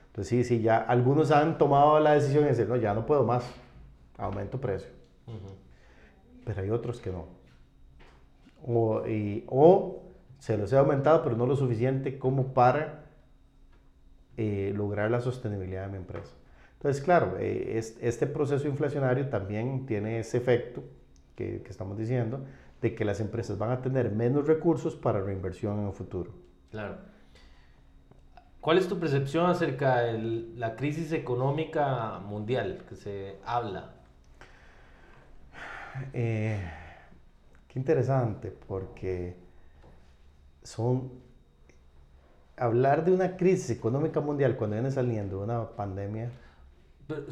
Entonces, sí, sí, ya algunos han tomado la decisión de decir, no, ya no puedo más, aumento precio. Pero hay otros que no. O, y, o se los he aumentado, pero no lo suficiente como para eh, lograr la sostenibilidad de mi empresa. Entonces, claro, eh, es, este proceso inflacionario también tiene ese efecto que, que estamos diciendo, de que las empresas van a tener menos recursos para reinversión en el futuro. Claro. ¿Cuál es tu percepción acerca de la crisis económica mundial que se habla? Eh, qué interesante, porque son hablar de una crisis económica mundial cuando viene saliendo de una pandemia.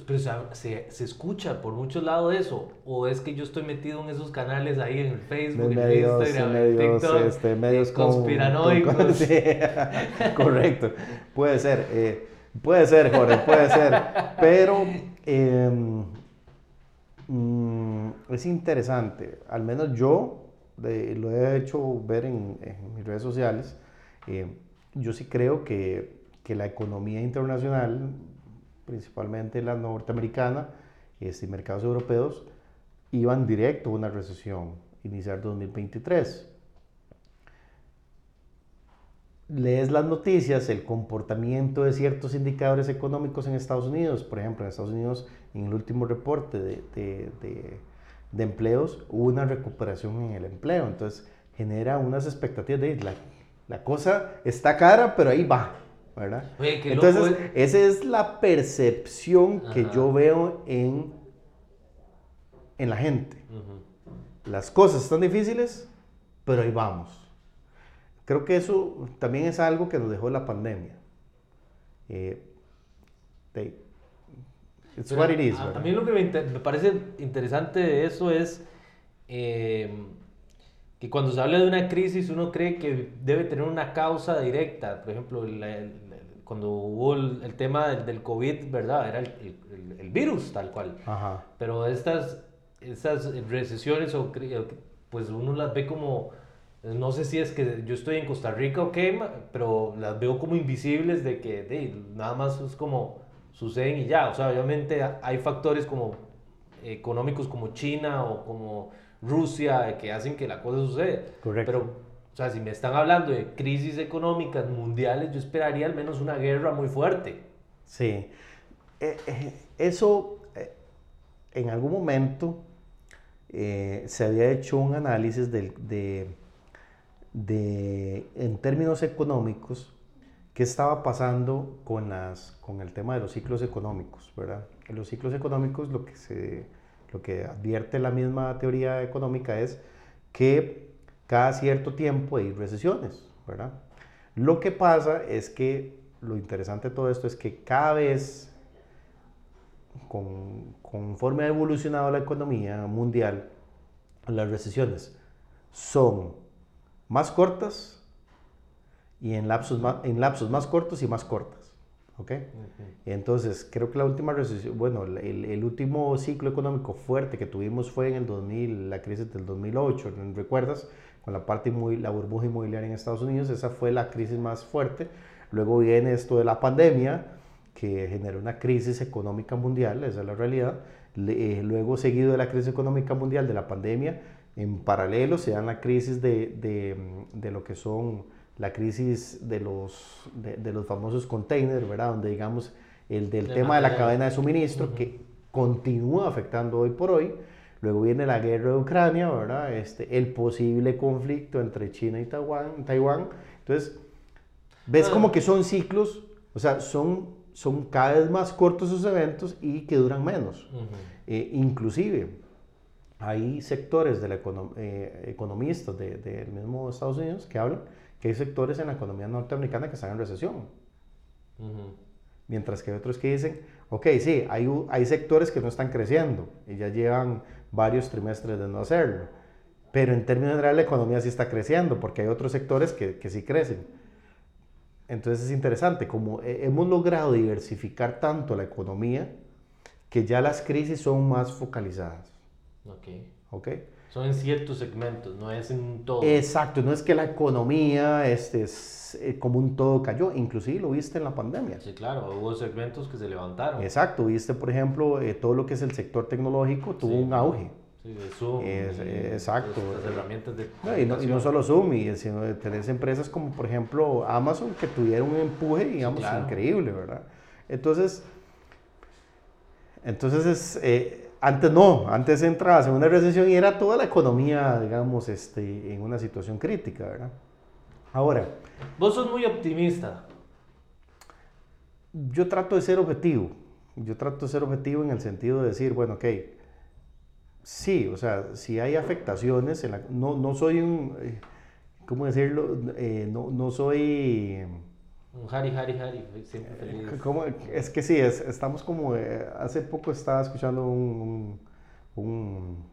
Pero, se, se, escucha por muchos lados eso, o es que yo estoy metido en esos canales ahí en el Facebook, en el Instagram, en TikTok, este, medios conspiranoicos. correcto, puede ser, eh, puede ser, Jorge, puede ser, pero mm, es interesante, al menos yo lo he hecho ver en, mis redes sociales, eh, yo sí creo que, que la economía internacional principalmente la norteamericana este, y mercados europeos, iban directo a una recesión iniciar 2023. Lees las noticias, el comportamiento de ciertos indicadores económicos en Estados Unidos, por ejemplo, en Estados Unidos, en el último reporte de, de, de, empleos, hubo una recuperación en el empleo, entonces genera unas expectativas de la, la cosa está cara, pero ahí va, ¿verdad? Entonces, esa es la percepción que yo veo en, en la gente. Las cosas están difíciles, pero ahí vamos. Creo que eso también es algo que nos dejó la pandemia. Eh, it's what it is, a, mí lo que me, parece interesante de eso es eh, que cuando se habla de una crisis uno cree que debe tener una causa directa. Por ejemplo, el, cuando hubo el, tema del, del, COVID, ¿verdad? Era el, el, virus tal cual. Ajá. Pero estas, estas recesiones, o, pues uno las ve como, no sé si es que yo estoy en Costa Rica o qué, pero las veo como invisibles de que de, nada más es como suceden y ya. O sea, obviamente hay factores como económicos como China o como Rusia que hacen que la cosa suceda. Correcto. Pero o sea, si me están hablando de crisis económicas mundiales, yo esperaría al menos una guerra muy fuerte. Sí. Eh, eh, eso, eh, en algún momento, se había hecho un análisis de, de, de, en términos económicos, qué estaba pasando con, las, con el tema de los ciclos económicos, ¿verdad? En los ciclos económicos lo que, se, lo que advierte la misma teoría económica es que cada cierto tiempo hay recesiones, ¿verdad? Lo que pasa es que lo interesante de todo esto es que cada vez, con, conforme ha evolucionado la economía mundial, las recesiones son más cortas y en lapsos más cortos y más cortas. ¿Ok? Entonces, creo que la última recesión, bueno, el, el, último ciclo económico fuerte que tuvimos fue en el 2000, la crisis del 2008, ¿recuerdas? con la parte muy, la burbuja inmobiliaria en Estados Unidos, esa fue la crisis más fuerte. Luego viene esto de la pandemia, que generó una crisis económica mundial, esa es la realidad. Eh, luego, seguido de la crisis económica mundial, de la pandemia, en paralelo se dan la crisis de, de, de lo que son la crisis de los, de, los famosos containers, ¿verdad? Donde digamos el del tema de la cadena de suministro que continúa afectando hoy por hoy. Luego viene la guerra de Ucrania, ¿verdad? Este, el posible conflicto entre China y Taiwán. Taiwán. Entonces, ves ah. como que son ciclos, o sea, son, son cada vez más cortos esos eventos y que duran menos. Eh, inclusive, hay sectores de la eh, economistas del de, mismo Estados Unidos que hablan que hay sectores en la economía norteamericana que están en recesión. Mientras que hay otros que dicen, ok, sí, hay, hay sectores que no están creciendo y ya llevan varios trimestres de no hacerlo. Pero en términos generales la economía sí está creciendo porque hay otros sectores que, que sí crecen. Entonces es interesante, como hemos logrado diversificar tanto la economía que ya las crisis son más focalizadas. Ok. ¿Ok? Son en ciertos segmentos, no es en todo. Exacto, no es que la economía este, es, eh, como un todo cayó, inclusive lo viste en la pandemia. Sí, claro, hubo segmentos que se levantaron. Exacto, viste por ejemplo eh, todo lo que es el sector tecnológico tuvo un auge. Sí, de Zoom. Eh, exacto. Las herramientas de no, y, no, y, no, solo Zoom, y, sino de tener empresas como por ejemplo Amazon que tuvieron un empuje, digamos, increíble, ¿verdad? Entonces, entonces es antes no, antes entrabas en una recesión y era toda la economía, digamos, este, en una situación crítica, ¿verdad? Ahora. Vos sos muy optimista. Yo trato de ser objetivo. Yo trato de ser objetivo en el sentido de decir, bueno, ok, sí, o sea, si hay afectaciones, en la, no, no soy un, eh, ¿cómo decirlo? Eh, no, no soy un Hari, Hari, Hari, siempre feliz. Es que sí, es, estamos como, eh, hace poco estaba escuchando un, un,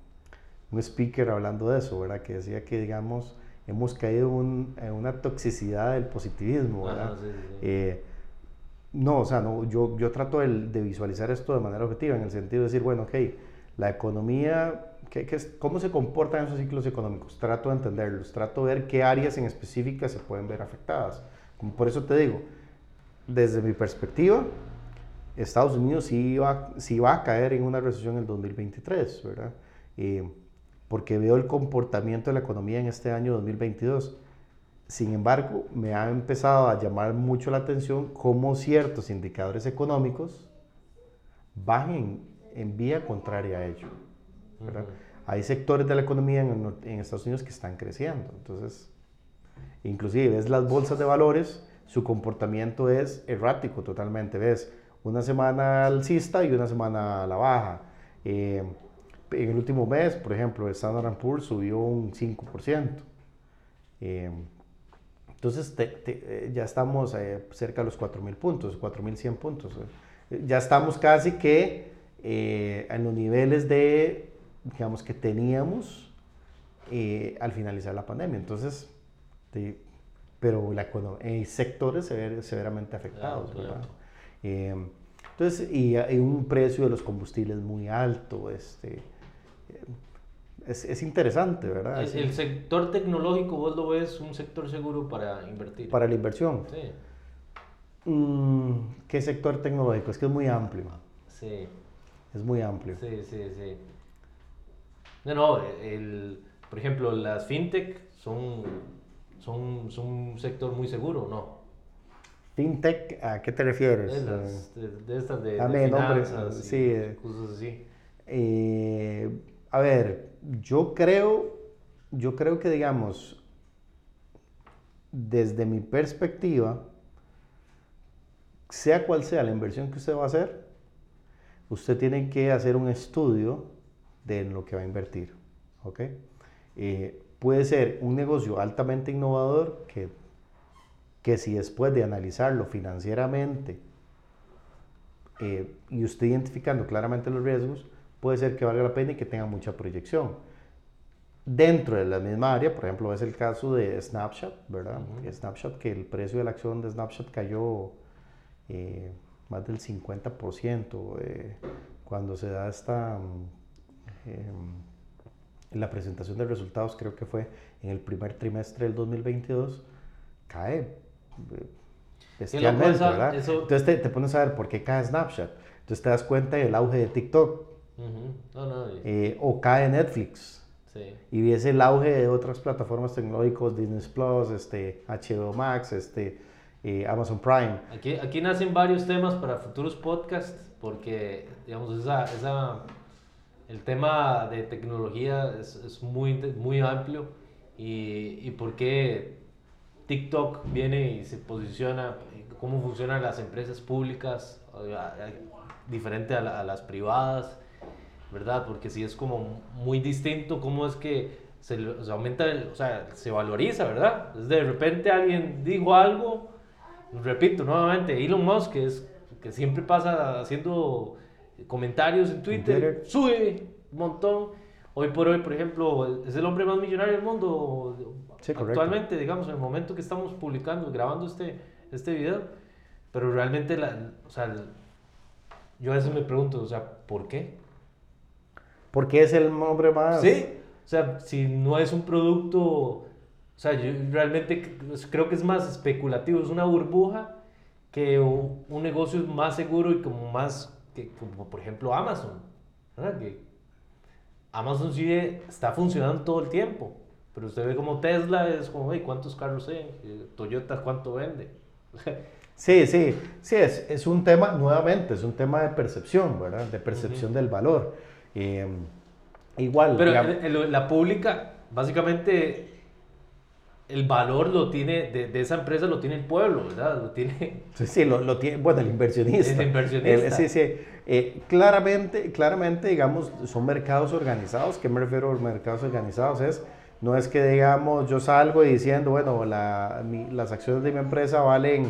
un, speaker hablando de eso, ¿verdad? Que decía que, digamos, hemos caído en una toxicidad del positivismo, ¿verdad? Eh, no, o sea, no, yo, yo trato de, de, visualizar esto de manera objetiva, en el sentido de decir, bueno, ok, la economía, ¿qué, qué, ¿cómo se comportan esos ciclos económicos? Trato de entenderlos, trato de ver qué áreas en específicas se pueden ver afectadas. Por eso te digo, desde mi perspectiva, Estados Unidos sí va, sí va a caer en una recesión en el 2023, ¿verdad? porque veo el comportamiento de la economía en este año 2022. Sin embargo, me ha empezado a llamar mucho la atención cómo ciertos indicadores económicos van en, vía contraria a ello. ¿verdad? Hay sectores de la economía en, en Estados Unidos que están creciendo. Entonces, Inclusive ves las bolsas de valores, su comportamiento es errático totalmente. Ves una semana alcista y una semana a la baja. Eh, en el último mes, por ejemplo, el Standard Poor's subió un 5%. Eh, entonces eh, ya estamos cerca de los 4.000 puntos, 4.100 puntos. ya estamos casi que en los niveles de, digamos, que teníamos al finalizar la pandemia. Entonces, este, pero la hay sectores severamente afectados. Eh, entonces, y hay un precio de los combustibles muy alto. Este, es, es interesante, ¿verdad? El, sector tecnológico, vos lo ves un sector seguro para invertir. Para la inversión. Sí. Mm, ¿Qué sector tecnológico? Es que es muy amplio. Sí. Es muy amplio. Sí, sí, sí. No, no, el, por ejemplo, las fintech son son, son un sector muy seguro, ¿no? FinTech, ¿a qué te refieres? De, estas de, de finanzas sí, cosas así. Eh, a ver, yo creo, yo creo que digamos, desde mi perspectiva, sea cual sea la inversión que usted va a hacer, usted tiene que hacer un estudio de lo que va a invertir, ¿ok? Eh, puede ser un negocio altamente innovador que, que si después de analizarlo financieramente eh, y usted identificando claramente los riesgos, puede ser que valga la pena y que tenga mucha proyección. Dentro de la misma área, por ejemplo, es el caso de Snapchat, ¿verdad? Snapchat, que el precio de la acción de Snapchat cayó eh, más del 50% eh, cuando se da esta... Mm, la presentación de resultados, creo que fue en el primer trimestre del 2022, cae eh, bestialmente, ¿verdad? Entonces te, pones a ver por qué cae Snapchat. Entonces te das cuenta del auge de TikTok. Eh, o cae Netflix. Y ves el auge de otras plataformas tecnológicas, Disney Plus, este, HBO Max, este, eh, Amazon Prime. Aquí, aquí nacen varios temas para futuros podcasts, porque, digamos, esa, esa el tema de tecnología es, es muy, muy amplio y, y, por qué TikTok viene y se posiciona, cómo funcionan las empresas públicas diferente a, las privadas, ¿verdad? Porque si es como muy distinto cómo es que se, se aumenta, el, o sea, se valoriza, ¿verdad? de repente alguien dijo algo, repito nuevamente, Elon Musk es que siempre pasa haciendo comentarios en Twitter, sube un montón. Hoy por hoy, por ejemplo, es el hombre más millonario del mundo actualmente, digamos, en el momento que estamos publicando, grabando este, este video. Pero realmente, la, o sea, yo a veces me pregunto, o sea, ¿por qué? Porque es el hombre más... Sí, o sea, si no es un producto, o sea, yo realmente creo que es más especulativo, es una burbuja que un negocio más seguro y como más, que, como por ejemplo Amazon, ¿verdad? Que Amazon sí está funcionando todo el tiempo, pero usted ve como Tesla es como, hey, ¿cuántos carros hay? Eh, Toyota, ¿cuánto vende? Sí, sí, sí, es, es un tema, nuevamente, es un tema de percepción, ¿verdad? De percepción del valor. Eh, igual. Pero la pública, básicamente, el valor lo tiene, de, de, esa empresa lo tiene el pueblo, ¿verdad? Lo tiene... Sí, sí lo, lo tiene, bueno, el inversionista. El inversionista. sí, sí. Eh, claramente, claramente, digamos, son mercados organizados. ¿Qué me refiero a mercados organizados? Es, no es que, digamos, yo salgo diciendo, bueno, la, las acciones de mi empresa valen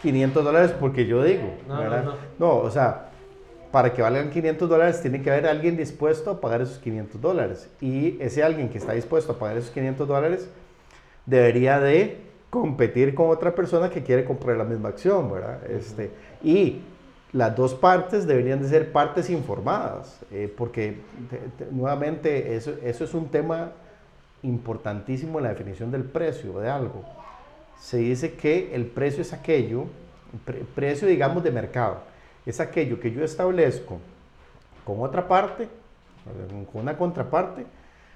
500 dólares porque yo digo, no, ¿verdad? No, no. no, o sea, para que valgan 500 dólares tiene que haber alguien dispuesto a pagar esos 500 dólares. Y ese alguien que está dispuesto a pagar esos 500 dólares debería de competir con otra persona que quiere comprar la misma acción, ¿verdad? Este, y las dos partes deberían de ser partes informadas, eh, porque nuevamente eso, eso es un tema importantísimo en la definición del precio de algo. Se dice que el precio es aquello, precio digamos de mercado, es aquello que yo establezco con otra parte, con una contraparte,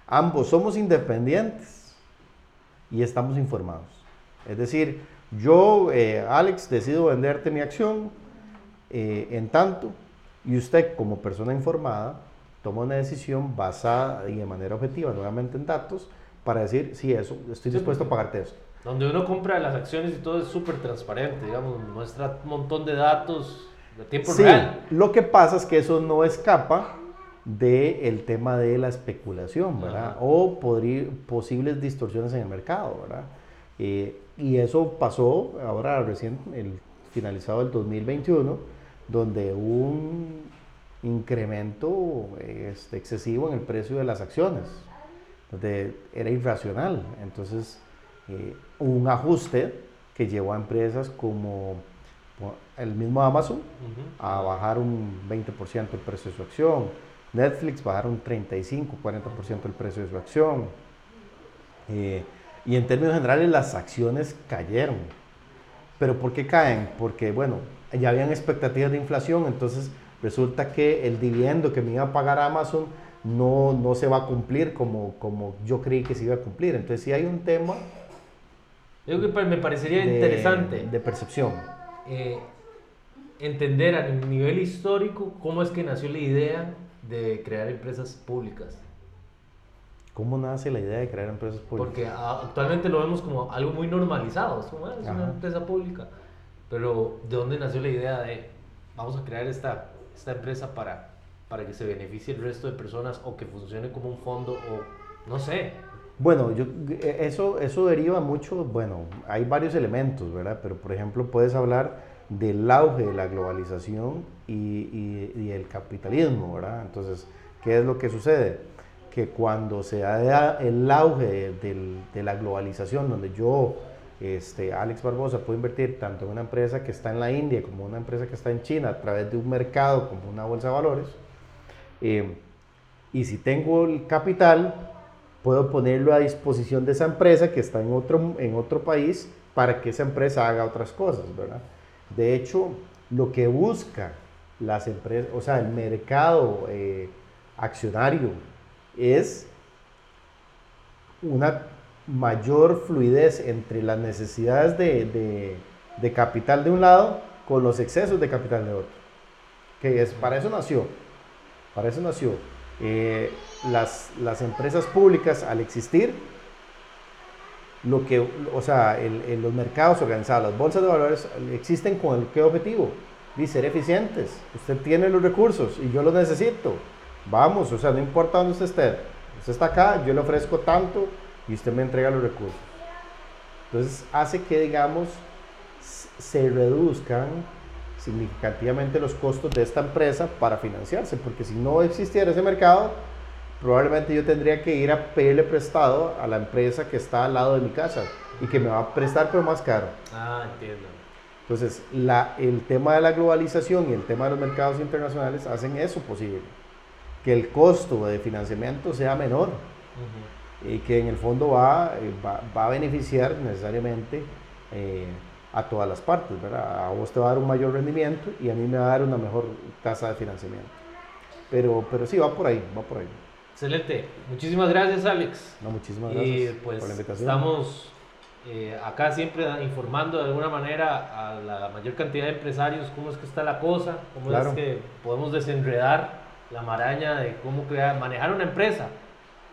ambos somos independientes y estamos informados. Es decir, yo, eh, Alex, decido venderte mi acción eh, en tanto y usted como persona informada toma una decisión basada y de manera objetiva, nuevamente en datos, para decir, sí, eso, estoy dispuesto a pagarte eso. Donde uno compra las acciones y todo es súper transparente, digamos, muestra un montón de datos de tiempo sí, real. Lo que pasa es que eso no escapa del tema de la especulación, ¿verdad? O posibles distorsiones en el mercado, ¿verdad? Eh, y eso pasó ahora recién, el finalizado el 2021, donde hubo un incremento este, excesivo en el precio de las acciones, donde era irracional. Entonces, eh, un ajuste que llevó a empresas como el mismo Amazon a bajar un 20% el precio de su acción, Netflix bajar un 35, 40% el precio de su acción. Eh, y en términos generales las acciones cayeron. ¿Pero por qué caen? Porque, bueno, ya habían expectativas de inflación, entonces resulta que el dividendo que me iba a pagar Amazon no, no se va a cumplir como, como yo creí que se iba a cumplir. Entonces, si hay un tema yo que me parecería interesante. De percepción. Eh, entender a nivel histórico cómo es que nació la idea de crear empresas públicas. ¿Cómo nace la idea de crear empresas públicas? Porque actualmente lo vemos como algo muy normalizado, es, como, ah, es una empresa pública. Pero ¿de dónde nació la idea de vamos a crear esta, esta empresa para, para que se beneficie el resto de personas o que funcione como un fondo o no sé? Bueno, yo, eh, eso, eso deriva mucho, bueno, hay varios elementos, ¿verdad? Pero por ejemplo puedes hablar del auge de la globalización y, el capitalismo, ¿verdad? Entonces, ¿qué es lo que sucede? Que cuando se da el auge de, la globalización, donde yo, este, Alex Barbosa, puedo invertir tanto en una empresa que está en la India como una empresa que está en China a través de un mercado como una bolsa de valores, eh, y si tengo el capital, puedo ponerlo a disposición de esa empresa que está en otro, en otro país para que esa empresa haga otras cosas, ¿verdad? De hecho, lo que busca las empresas, o sea, el mercado eh, accionario es una mayor fluidez entre las necesidades de, capital de un lado con los excesos de capital de otro. Que es, para eso nació, para eso nació. Eh, las, empresas públicas al existir, lo que, o sea, en los mercados organizados, las bolsas de valores existen con el qué objetivo, y ser eficientes. Usted tiene los recursos y yo los necesito. Vamos, o sea, no importa dónde usted esté. Usted está acá, yo le ofrezco tanto y usted me entrega los recursos. Entonces hace que, digamos, se reduzcan significativamente los costos de esta empresa para financiarse, porque si no existiera ese mercado, probablemente yo tendría que ir a pedirle prestado a la empresa que está al lado de mi casa y que me va a prestar pero más caro. Ah, entiendo. Entonces, la, el tema de la globalización y el tema de los mercados internacionales hacen eso posible, que el costo de financiamiento sea menor y que en el fondo va, eh, va, va a beneficiar necesariamente eh, a todas las partes, ¿verdad? A vos te va a dar un mayor rendimiento y a mí me va a dar una mejor tasa de financiamiento. Pero, pero sí, va por ahí, va por ahí. Excelente. Muchísimas gracias, Alex. No, muchísimas gracias y, pues, por la invitación. Estamos eh, acá siempre informando de alguna manera a la mayor cantidad de empresarios cómo es que está la cosa, cómo Claro. es que podemos desenredar la maraña de cómo crear, manejar una empresa,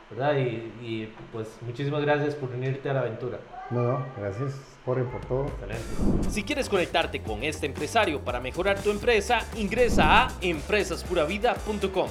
¿verdad? Y, y, pues muchísimas gracias por unirte a la aventura. No, no, gracias Jorge por todo. Excelente. Si quieres conectarte con este empresario para mejorar tu empresa, ingresa a empresaspuravida.com.